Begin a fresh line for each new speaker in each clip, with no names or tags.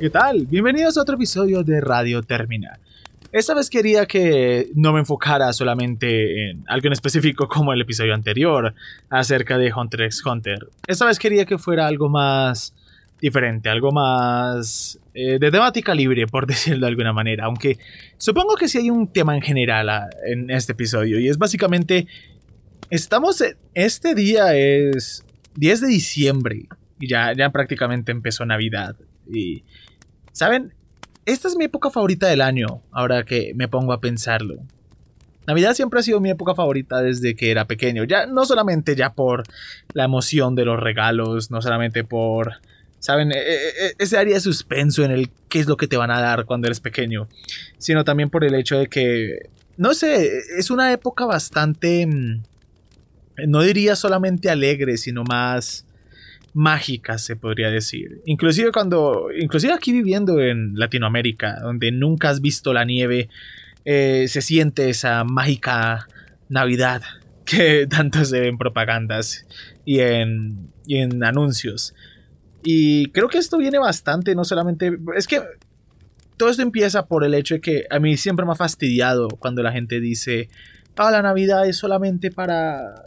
¿Qué tal? Bienvenidos a otro episodio de Radio Termina. Esta vez quería que no me enfocara solamente en algo en específico como el episodio anterior acerca de Hunter x Hunter. Esta vez quería que fuera algo más diferente, algo más eh, de temática libre, por decirlo de alguna manera. Aunque supongo que sí hay un tema en general ah, en este episodio y es básicamente, estamos, este día es 10 de diciembre y ya, ya prácticamente empezó Navidad. Y, ¿saben? Esta es mi época favorita del año, ahora que me pongo a pensarlo. Navidad siempre ha sido mi época favorita desde que era pequeño. Ya no solamente ya por la emoción de los regalos, no solamente por, saben, e, e, e, ese área de suspenso en el qué es lo que te van a dar cuando eres pequeño, sino también por el hecho de que, no sé, es una época bastante, mm, no diría solamente alegre, sino más mágicas, se podría decir. Inclusive cuando, inclusive aquí viviendo en Latinoamérica, donde nunca has visto la nieve, eh, se siente esa mágica Navidad que tanto se ve en propagandas y en, y en anuncios. Y creo que esto viene bastante, no solamente... Es que todo esto empieza por el hecho de que a mí siempre me ha fastidiado cuando la gente dice, ah, la Navidad es solamente para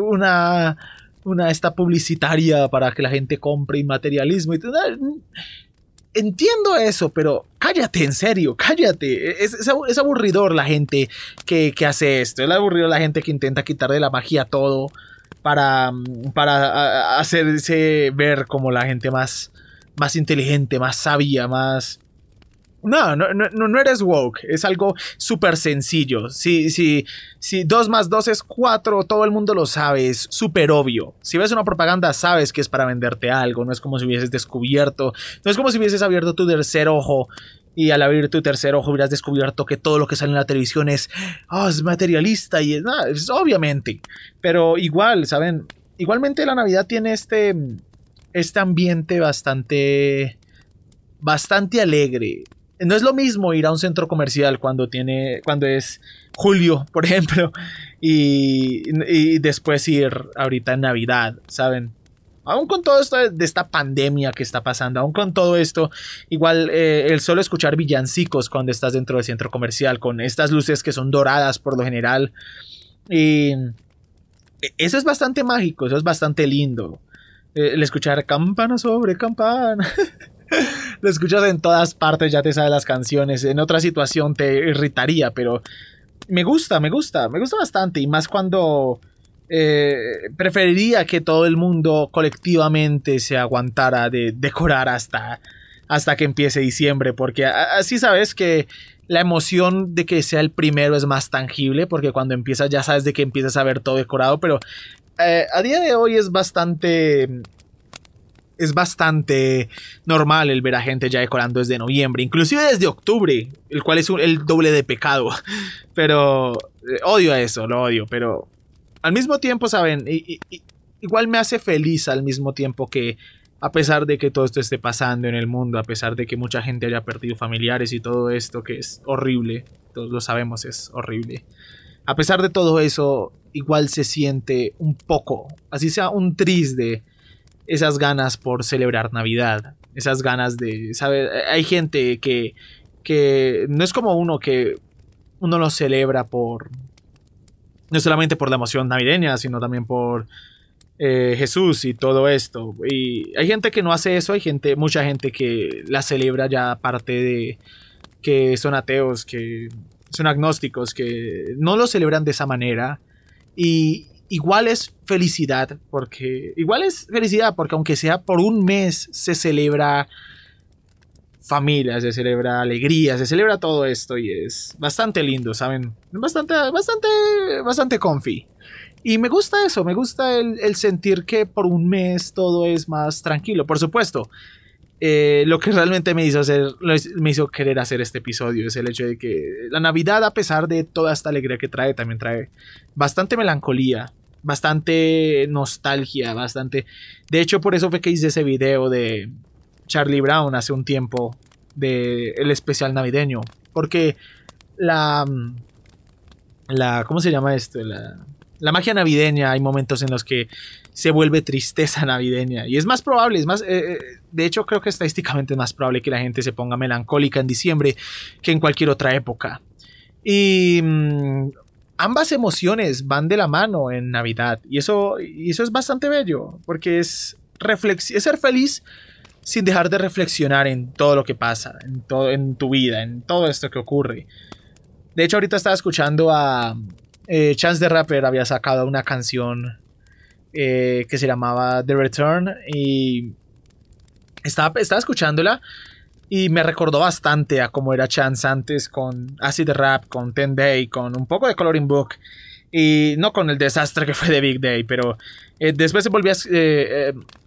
una una esta publicitaria para que la gente compre inmaterialismo y todo. Entiendo eso, pero cállate, en serio, cállate. Es, es, aburridor la gente que, que, hace esto. Es aburrido la gente que intenta quitarle la magia todo para, para hacerse ver como la gente más, más inteligente, más sabia, más no, no, no, no eres woke. Es algo súper sencillo. Si, si, si 2 más 2 es 4, todo el mundo lo sabe. Es súper obvio. Si ves una propaganda, sabes que es para venderte algo. No es como si hubieses descubierto. No es como si hubieses abierto tu tercer ojo. Y al abrir tu tercer ojo hubieras descubierto que todo lo que sale en la televisión es, oh, es materialista y es, es obviamente. Pero igual, ¿saben? Igualmente la Navidad tiene este, este ambiente bastante, bastante alegre no es lo mismo ir a un centro comercial cuando tiene cuando es julio, por ejemplo, y, después ir ahorita en Navidad, ¿saben? Aún con todo esto de esta pandemia que está pasando, aún con todo esto, igual eh, el solo escuchar villancicos cuando estás dentro del centro comercial, con estas luces que son doradas por lo general, y eso es bastante mágico, eso es bastante lindo. Eh, el escuchar campana sobre campana. lo escuchas en todas partes, ya te sabes las canciones. En otra situación te irritaría, pero me gusta, me gusta, me gusta bastante. Y más cuando eh, preferiría que todo el mundo colectivamente se aguantara de decorar hasta, hasta que empiece diciembre, porque así sabes que la emoción de que sea el primero es más tangible, porque cuando empiezas ya sabes de que empiezas a ver todo decorado, pero eh, a día de hoy es bastante es bastante normal el ver a gente ya decorando desde noviembre, inclusive desde octubre, el cual es el doble de pecado. Pero eh, odio a eso, lo odio, pero al mismo tiempo, ¿saben? igual me hace feliz al mismo tiempo que a pesar de que todo esto esté pasando en el mundo, a pesar de que mucha gente haya perdido familiares y todo esto que es horrible, todos lo sabemos, es horrible. A pesar de todo eso, igual se siente un poco, así sea un triste esas ganas por celebrar Navidad, esas ganas de, ¿sabes? Hay gente que, que no es como uno que uno lo celebra por, no solamente por la emoción navideña, sino también por eh, Jesús y todo esto. Y hay gente que no hace eso, hay gente, mucha gente que la celebra ya aparte de que son ateos, que son agnósticos, que no lo celebran de esa manera. Y, igual es felicidad, porque igual es felicidad, porque aunque sea por un mes se celebra familia, se celebra alegría, se celebra todo esto y es bastante lindo, ¿saben? Bastante, bastante, bastante comfy. Y me gusta eso, me gusta el, sentir que por un mes todo es más tranquilo. Por supuesto, eh, lo que realmente me hizo, hacer, me hizo querer hacer este episodio es el hecho de que la Navidad, a pesar de toda esta alegría que trae, también trae bastante melancolía, bastante nostalgia, bastante... De hecho, por eso fue que hice ese video de Charlie Brown hace un tiempo, de el especial navideño, porque la... la ¿Cómo se llama esto? La, la magia navideña, hay momentos en los que se vuelve tristeza navideña. Y es más probable, es más, eh, eh, de hecho creo que estadísticamente es más probable que la gente se ponga melancólica en diciembre que en cualquier otra época. Y mm, ambas emociones van de la mano en Navidad. Y eso, y eso es bastante bello, porque es, es ser feliz sin dejar de reflexionar en todo lo que pasa, en, todo, en tu vida, en todo esto que ocurre. De hecho, ahorita estaba escuchando a eh, Chance the Rapper, había sacado una canción eh, que se llamaba The Return y estaba, estaba escuchándola y me recordó bastante a cómo era Chance antes con Acid Rap, con Ten Day, con un poco de Coloring Book y no con el desastre que fue de Big Day, pero eh, después volví a...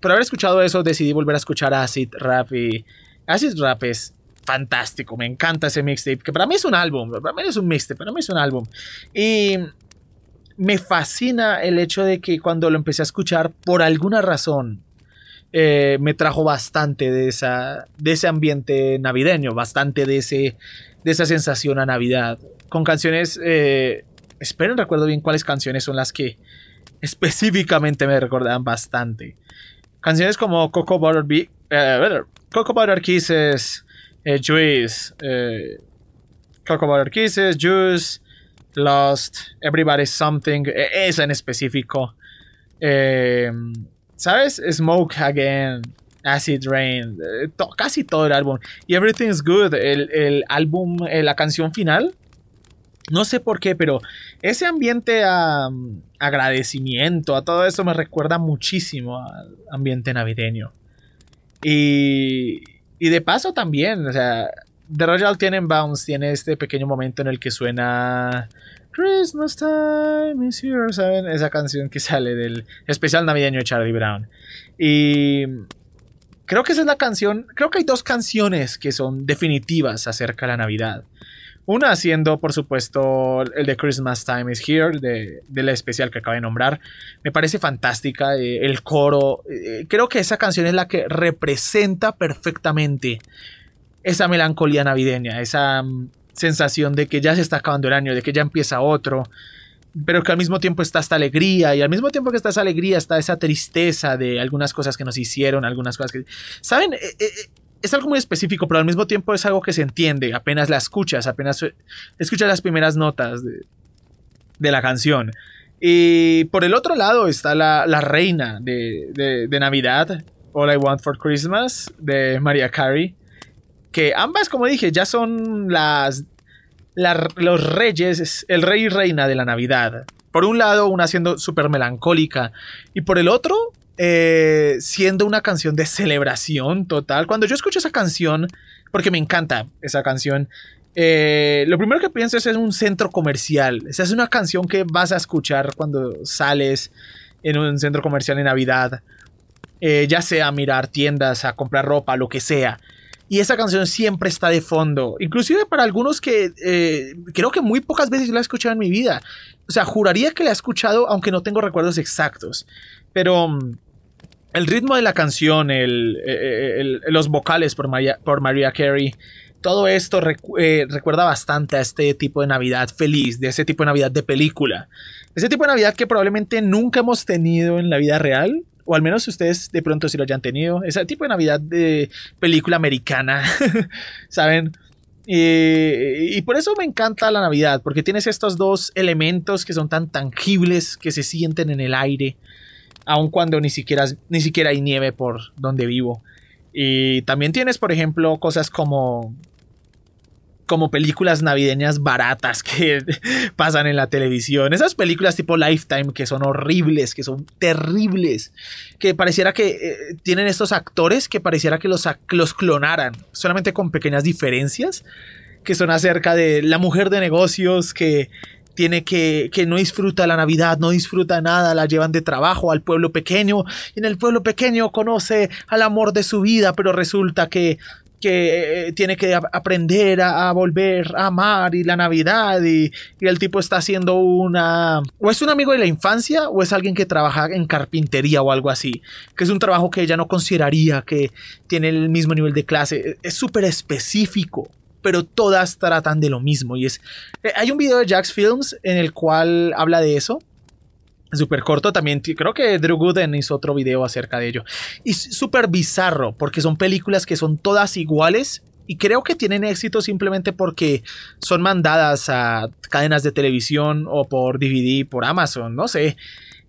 por haber escuchado eso decidí volver a escuchar Acid Rap y Acid Rap es fantástico, me encanta ese mixtape, que para mí es un álbum, para mí es un mixtape, para mí es un álbum. Y me fascina el hecho de que cuando lo empecé a escuchar, por alguna razón, eh, me trajo bastante de, esa, de ese ambiente navideño, bastante de, ese, de esa sensación a Navidad. Con canciones, eh, esperen, recuerdo bien cuáles canciones son las que específicamente me recordaban bastante. Canciones como Coco Butter, eh, Coco Butter Kisses, eh, Juice, eh, Coco Butter Kisses, Juice, Lost, Everybody's Something, e, esa en específico. Eh, ¿Sabes? Smoke Again, Acid Rain, eh, casi todo el álbum. Y Everything's Good, el, el álbum, eh, la canción final. No sé por qué, pero ese ambiente a agradecimiento, a todo eso me recuerda muchísimo al ambiente navideño. Y, y de paso también, o sea, The Royal Tenenbaums tiene este pequeño momento en el que suena Christmas time is here, ¿saben? Esa canción que sale del especial navideño de Charlie Brown. Y creo que esa es la canción, creo que hay dos canciones que son definitivas acerca de la Navidad. Una siendo, por supuesto, el de Christmas Time is Here, de, la especial que acabo de nombrar. Me parece fantástica. Eh, el coro. Eh, creo que esa canción es la que representa perfectamente esa melancolía navideña, esa mm, sensación de que ya se está acabando el año, de que ya empieza otro, pero que al mismo tiempo está esta alegría y al mismo tiempo que está esa alegría está esa tristeza de algunas cosas que nos hicieron, algunas cosas que... ¿Saben? es algo muy específico, pero al mismo tiempo es algo que se entiende, apenas la escuchas, apenas escuchas las primeras notas de, la canción. Y por el otro lado está la, reina de, Navidad, All I Want for Christmas, de Maria Carey, que ambas, como dije, ya son las, los reyes, el rey y reina de la Navidad. Por un lado, una siendo súper melancólica, y por el otro, eh, siendo una canción de celebración total. Cuando yo escucho esa canción, porque me encanta esa canción, eh, lo primero que pienso es en un centro comercial. Esa es una canción que vas a escuchar cuando sales en un centro comercial en Navidad. Eh, ya sea a mirar tiendas, a comprar ropa, lo que sea. Y esa canción siempre está de fondo. Inclusive para algunos que creo que muy pocas veces la he escuchado en mi vida. O sea, juraría que la he escuchado aunque no tengo recuerdos exactos. Pero mm, el ritmo de la canción, el, los vocales por María, por Carey, todo esto eh, recuerda bastante a este tipo de Navidad feliz, de ese tipo de Navidad de película. Ese tipo de Navidad que probablemente nunca hemos tenido en la vida real, o al menos ustedes de pronto sí lo hayan tenido. Ese tipo de Navidad de película americana, ¿saben? y por eso me encanta la Navidad, porque tienes estos dos elementos que son tan tangibles, que se sienten en el aire aun cuando ni siquiera, ni siquiera hay nieve por donde vivo. Y también tienes, por ejemplo, cosas como como películas navideñas baratas que pasan en la televisión. Esas películas tipo Lifetime que son horribles, que son terribles, que pareciera que eh, tienen estos actores que pareciera que los, los clonaran, solamente con pequeñas diferencias, que son acerca de la mujer de negocios que tiene que, que no disfruta la Navidad, no disfruta nada, la llevan de trabajo al pueblo pequeño y en el pueblo pequeño conoce al amor de su vida, pero resulta que que eh, tiene que aprender a, volver a amar y la Navidad y, el tipo está haciendo una... o es un amigo de la infancia o es alguien que trabaja en carpintería o algo así, que es un trabajo que ella no consideraría que tiene el mismo nivel de clase, es súper específico pero todas tratan de lo mismo. Y es. Eh, hay un video de Jax Films en el cual habla de eso. Súper corto. También creo que Drew Gooden hizo otro video acerca de ello. Y súper bizarro, porque son películas que son todas iguales. Y creo que tienen éxito simplemente porque son mandadas a cadenas de televisión o por DVD, por Amazon, no sé.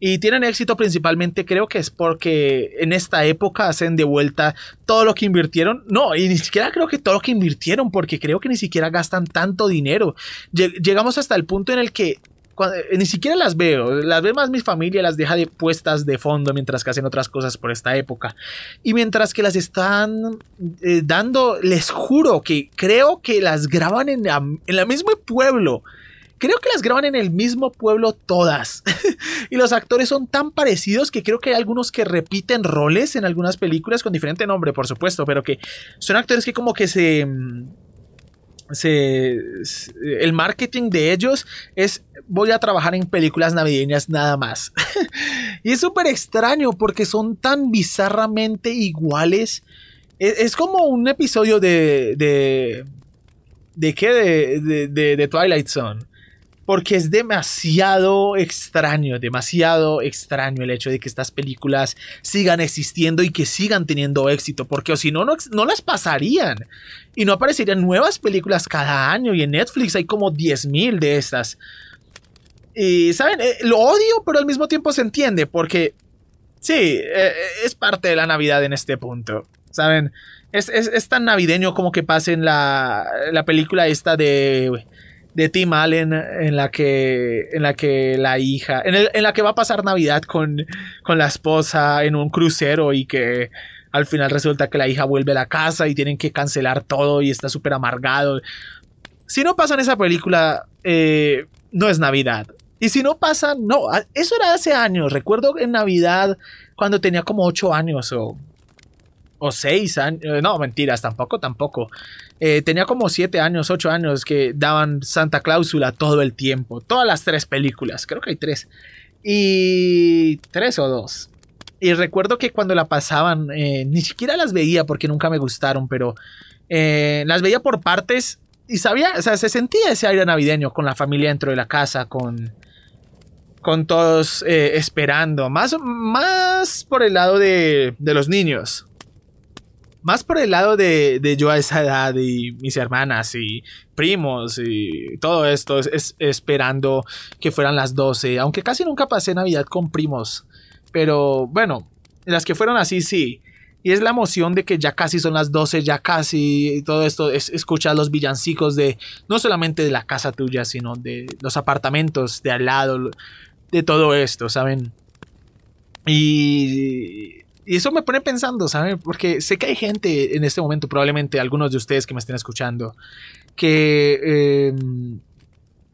Y tienen éxito principalmente, creo que es porque en esta época hacen de vuelta todo lo que invirtieron. No, y ni siquiera creo que todo lo que invirtieron, porque creo que ni siquiera gastan tanto dinero. Llegamos hasta el punto en el que eh, ni siquiera las veo, las ve más mi familia, las deja de, puestas de fondo mientras que hacen otras cosas por esta época. Y mientras que las están eh, dando, les juro que creo que las graban en, en el mismo pueblo. Creo que las graban en el mismo pueblo todas. y los actores son tan parecidos que creo que hay algunos que repiten roles en algunas películas con diferente nombre, por supuesto, pero que son actores que como que se mm, el marketing de ellos es voy a trabajar en películas navideñas nada más. y es súper extraño porque son tan bizarramente iguales. Es, es como un episodio de... ¿De, de qué? De, de, de Twilight Zone porque es demasiado extraño, demasiado extraño el hecho de que estas películas sigan existiendo y que sigan teniendo éxito, porque si no, no las pasarían y no aparecerían nuevas películas cada año y en Netflix hay como 10.000 de estas. Y, ¿saben? Eh, lo odio, pero al mismo tiempo se entiende, porque sí, eh, es parte de la Navidad en este punto, ¿saben? Es, es, tan navideño como que pase en la, la película esta de de Tim Allen en la que en la que la hija en, la que va a pasar Navidad con, con la esposa en un crucero y que al final resulta que la hija vuelve a la casa y tienen que cancelar todo y está súper amargado. Si no pasa en esa película, eh, no es Navidad. Y si no pasa, no. Eso era hace años. Recuerdo en Navidad cuando tenía como 8 años o o seis años, eh, no, mentiras, tampoco, tampoco. Eh, tenía como siete años, ocho años que daban Santa Cláusula todo el tiempo, todas las tres películas, creo que hay tres. Y tres o dos. Y recuerdo que cuando la pasaban, eh, ni siquiera las veía porque nunca me gustaron, pero las veía por partes y sabía, o sea, se sentía ese aire navideño con la familia dentro de la casa, con, con todos esperando, más, más por el lado de, de los niños más por el lado de, yo a esa edad y mis hermanas y primos y todo esto, es, esperando que fueran las 12, aunque casi nunca pasé Navidad con primos, pero bueno, las que fueron así sí. Y es la emoción de que ya casi son las 12, ya casi y todo esto, es escuchar los villancicos de no solamente de la casa tuya, sino de los apartamentos de al lado, de todo esto, ¿saben? Y y eso me pone pensando, ¿saben? Porque sé que hay gente en este momento, probablemente algunos de ustedes que me estén escuchando, que em,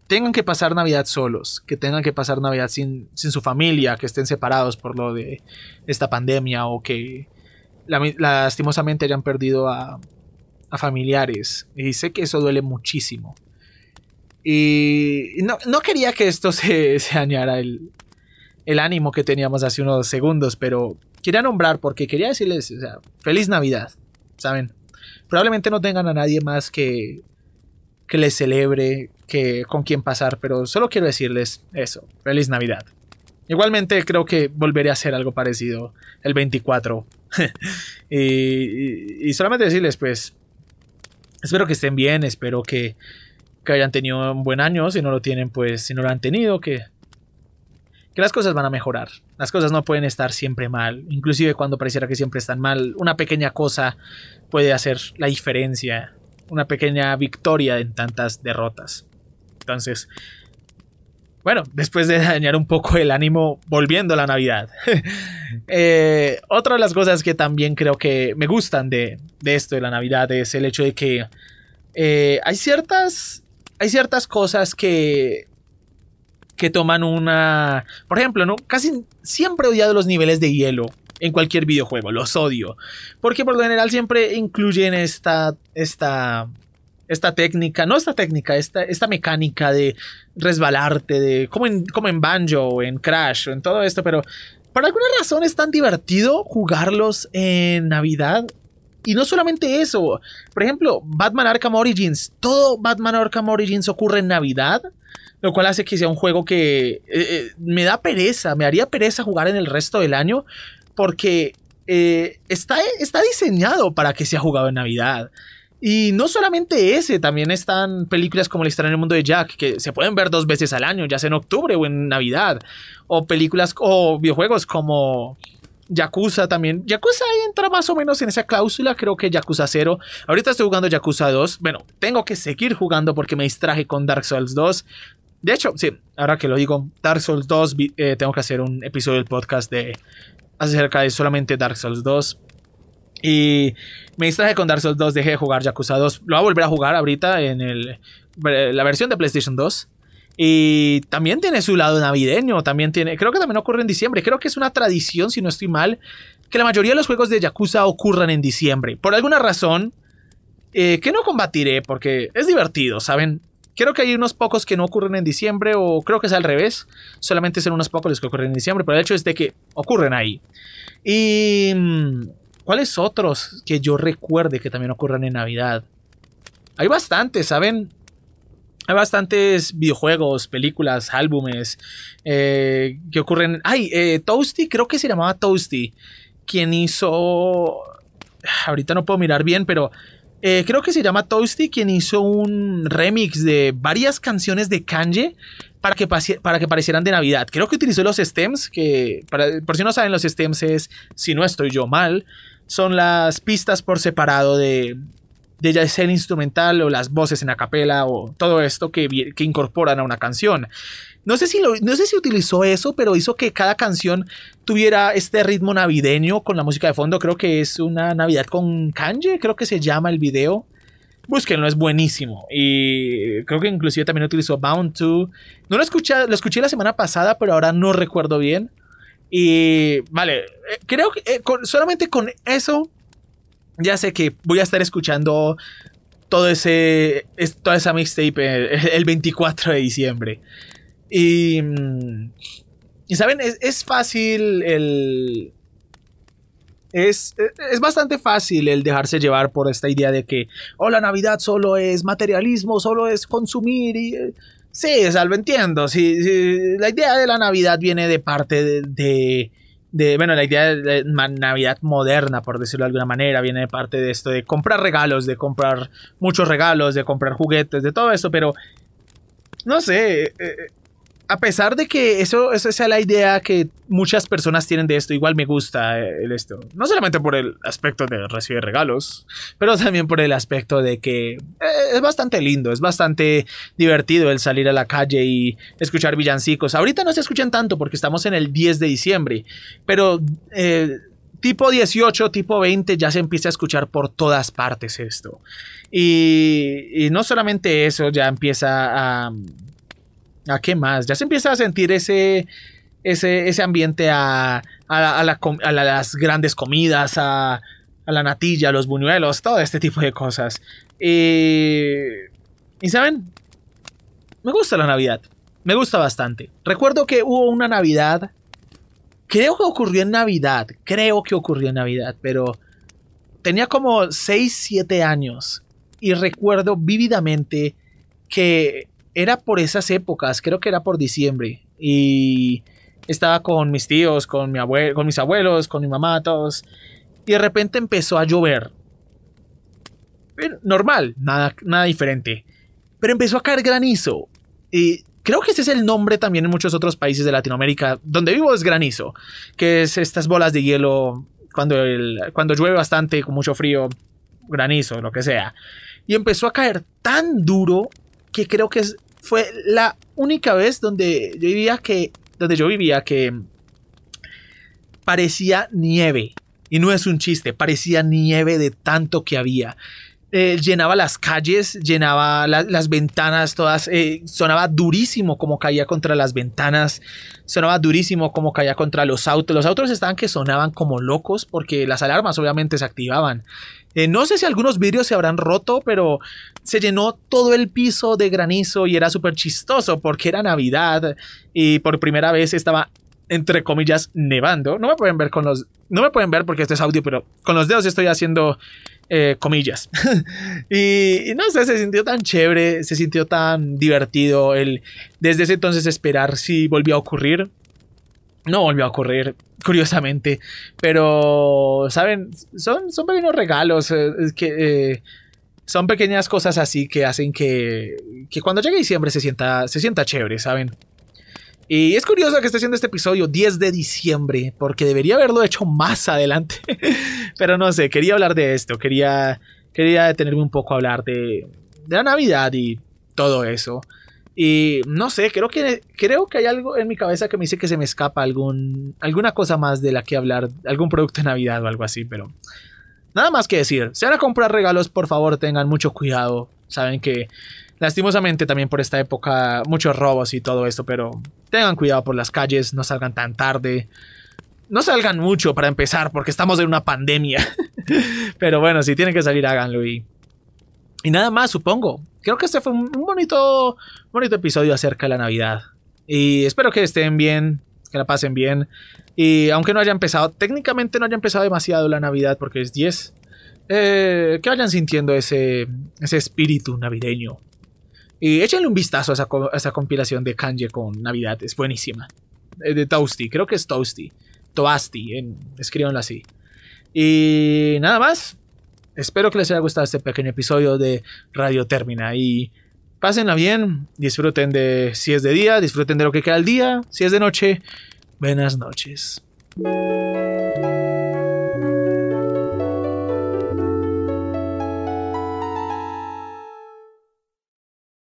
tengan que pasar Navidad solos, que tengan que pasar Navidad sin, su familia, que estén separados por lo de esta pandemia o que lastimosamente hayan perdido a, familiares. Y sé que eso duele muchísimo. Y no, quería que esto se, se dañara el, el ánimo que teníamos hace unos segundos, pero quería nombrar porque quería decirles, o sea, feliz Navidad, ¿saben? Probablemente no tengan a nadie más que que les celebre, que con quien pasar, pero solo quiero decirles eso, feliz Navidad. Igualmente creo que volveré a hacer algo parecido el 24. y, solamente decirles, pues, espero que estén bien, espero que, que hayan tenido un buen año, si no lo tienen, pues, si no lo han tenido, que que las cosas van a mejorar. Las cosas no pueden estar siempre mal. Inclusive cuando pareciera que siempre están mal, una pequeña cosa puede hacer la diferencia. Una pequeña victoria en tantas derrotas. Entonces, bueno, después de dañar un poco el ánimo, volviendo a la Navidad. Eh, otra de las cosas que también creo que me gustan de, esto de la Navidad es el hecho de que eh, hay ciertas hay ciertas cosas que que toman una... Por ejemplo, ¿no? Casi siempre he odiado los niveles de hielo en cualquier videojuego, los odio. Porque por lo general siempre incluyen esta... esta esta técnica, no esta técnica, esta, esta mecánica de resbalarte, de como en, como en Banjo o en Crash o en todo esto, pero por alguna razón es tan divertido jugarlos en Navidad Y no solamente eso, por ejemplo, Batman Arkham Origins, todo Batman Arkham Origins ocurre en Navidad, lo cual hace que sea un juego que eh, eh, me da pereza, me haría pereza jugar en el resto del año, porque eh, está, está diseñado para que sea jugado en Navidad. Y no solamente ese, también están películas como El extraño mundo de Jack, que se pueden ver dos veces al año, ya sea en octubre o en Navidad. O películas o videojuegos como Yakuza también. Yakuza entra más o menos en esa cláusula, creo que Yakuza 0. Ahorita estoy jugando Yakuza 2. Bueno, tengo que seguir jugando porque me distraje con Dark Souls 2. De hecho, sí, ahora que lo digo, Dark Souls 2, eh, tengo que hacer un episodio del podcast de acerca de solamente Dark Souls 2. Y me distraje con Dark Souls 2, dejé de jugar Yakuza 2. Lo voy a volver a jugar ahorita en el, la versión de PlayStation 2. Y también tiene su lado navideño, también tiene, creo que también ocurre en diciembre, creo que es una tradición, si no estoy mal, que la mayoría de los juegos de Yakuza ocurran en diciembre. Por alguna razón, eh, que no combatiré porque es divertido, ¿saben? Creo que hay unos pocos que no ocurren en diciembre o creo que es al revés, solamente son unos pocos los que ocurren en diciembre, pero el hecho es de que ocurren ahí. Y mm, ¿Cuáles otros que yo recuerde que también ocurran en Navidad? Hay bastantes, ¿saben? Hay bastantes videojuegos, películas, álbumes eh, que ocurren. Ay, eh, Toasty, creo que se llamaba Toasty, quien hizo. Ahorita no puedo mirar bien, pero eh, creo que se llama Toasty, quien hizo un remix de varias canciones de Kanye para que, para que parecieran de Navidad. Creo que utilizó los stems, que por si no saben, los stems es si no estoy yo mal son las pistas por separado de, de ya sea instrumental o las voces en acapela o todo esto que, que incorporan a una canción. No sé, si no sé si utilizó eso, pero hizo que cada canción tuviera este ritmo navideño con la música de fondo. Creo que es una Navidad con Kanye, creo que se llama el video. Búsquenlo, es buenísimo. Y creo que inclusive también utilizó Bound to. No lo escuché, lo escuché la semana pasada, pero ahora no recuerdo bien. Y vale, eh, creo que eh, solamente con eso ya sé que voy a estar escuchando todo ese, toda esa mixtape el, 24 de diciembre. Y, mm, y saben, es, fácil el... Es, es, bastante fácil el dejarse llevar por esta idea de que, oh, la Navidad solo es materialismo, solo es consumir y... Eh, Sí, o sea, lo entiendo. Sí, la idea de la Navidad viene de parte de, bueno, la idea de, Navidad moderna, por decirlo de alguna manera, viene de parte de esto de comprar regalos, de comprar muchos regalos, de comprar juguetes, de todo eso, pero no sé, eh, eh, a pesar de que eso, esa sea la idea que muchas personas tienen de esto, igual me gusta eh, el esto. No solamente por el aspecto de recibir regalos, pero también por el aspecto de que eh, es bastante lindo, es bastante divertido el salir a la calle y escuchar villancicos. Ahorita no se escuchan tanto porque estamos en el 10 de diciembre, pero eh, tipo 18, tipo 20 ya se empieza a escuchar por todas partes esto. Y, y no solamente eso, ya empieza a ¿A qué más? Ya se empieza a sentir ese, ese, ese ambiente a, a, las grandes comidas, a, la natilla, a los buñuelos, todo este tipo de cosas. y saben, me gusta la Navidad. Me gusta bastante. Recuerdo que hubo una Navidad. Creo que ocurrió en Navidad. Creo que ocurrió en Navidad. Pero tenía como 6, 7 años. Y recuerdo vívidamente que era por esas épocas, creo que era por diciembre. Y estaba con mis tíos, con, mi con mis abuelos, con mi mamá, todos. Y de repente empezó a llover. Normal, nada, nada diferente. Pero empezó a caer granizo. Y creo que ese es el nombre también en muchos otros países de Latinoamérica. Donde vivo es granizo. Que es estas bolas de hielo cuando, cuando llueve bastante, con mucho frío, granizo, lo que sea. Y empezó a caer tan duro que creo que fue la única vez donde yo vivía que, donde yo vivía que parecía nieve. Y no es un chiste, parecía nieve de tanto que había. Eh, llenaba las calles, llenaba las ventanas todas, eh, sonaba durísimo como caía contra las ventanas, sonaba durísimo como caía contra los autos. Los autos estaban que sonaban como locos porque las alarmas obviamente se activaban. Eh, no sé si algunos vidrios se habrán roto, pero se llenó todo el piso de granizo y era súper chistoso porque era Navidad y por primera vez estaba entre comillas nevando. No me pueden ver con los no me pueden ver porque esto es audio, pero con los dedos estoy haciendo Eh, comillas. y, no sé, se sintió tan chévere, se sintió tan divertido el desde ese entonces esperar si volvió a ocurrir. No volvió a ocurrir, curiosamente. Pero, ¿saben? Son, son pequeños regalos eh, que... Eh, son pequeñas cosas así que hacen que, que cuando llegue diciembre se sienta, se sienta chévere, ¿saben? Y es curioso que esté haciendo este episodio 10 de diciembre, porque debería haberlo hecho más adelante. Pero no sé, quería hablar de esto, quería, quería detenerme un poco a hablar de, de la Navidad y todo eso. Y no sé, creo que, creo que hay algo en mi cabeza que me dice que se me escapa algún, alguna cosa más de la que hablar, algún producto de Navidad o algo así, pero nada más que decir. Si van a comprar regalos, por favor tengan mucho cuidado. Saben que Lastimosamente también por esta época muchos robos y todo esto, pero tengan cuidado por las calles, no salgan tan tarde. No salgan mucho para empezar, porque estamos en una pandemia. pero bueno, si tienen que salir, háganlo y... Y nada más, supongo. Creo que este fue un bonito, bonito episodio acerca de la Navidad. Y espero que estén bien, que la pasen bien. Y aunque no haya empezado, técnicamente no haya empezado demasiado la Navidad porque es 10, eh, que vayan sintiendo ese, ese espíritu navideño. Y échenle un vistazo a esa, compilación de Kanye con Navidad, es buenísima. Eh, de Toasty, creo que es Toasty. Toasty, escríbanlo así. Y nada más. Espero que les haya gustado este pequeño episodio de Radio Termina. Y pásenla bien, disfruten de si es de día, disfruten de lo que queda el día. Si es de noche, buenas noches.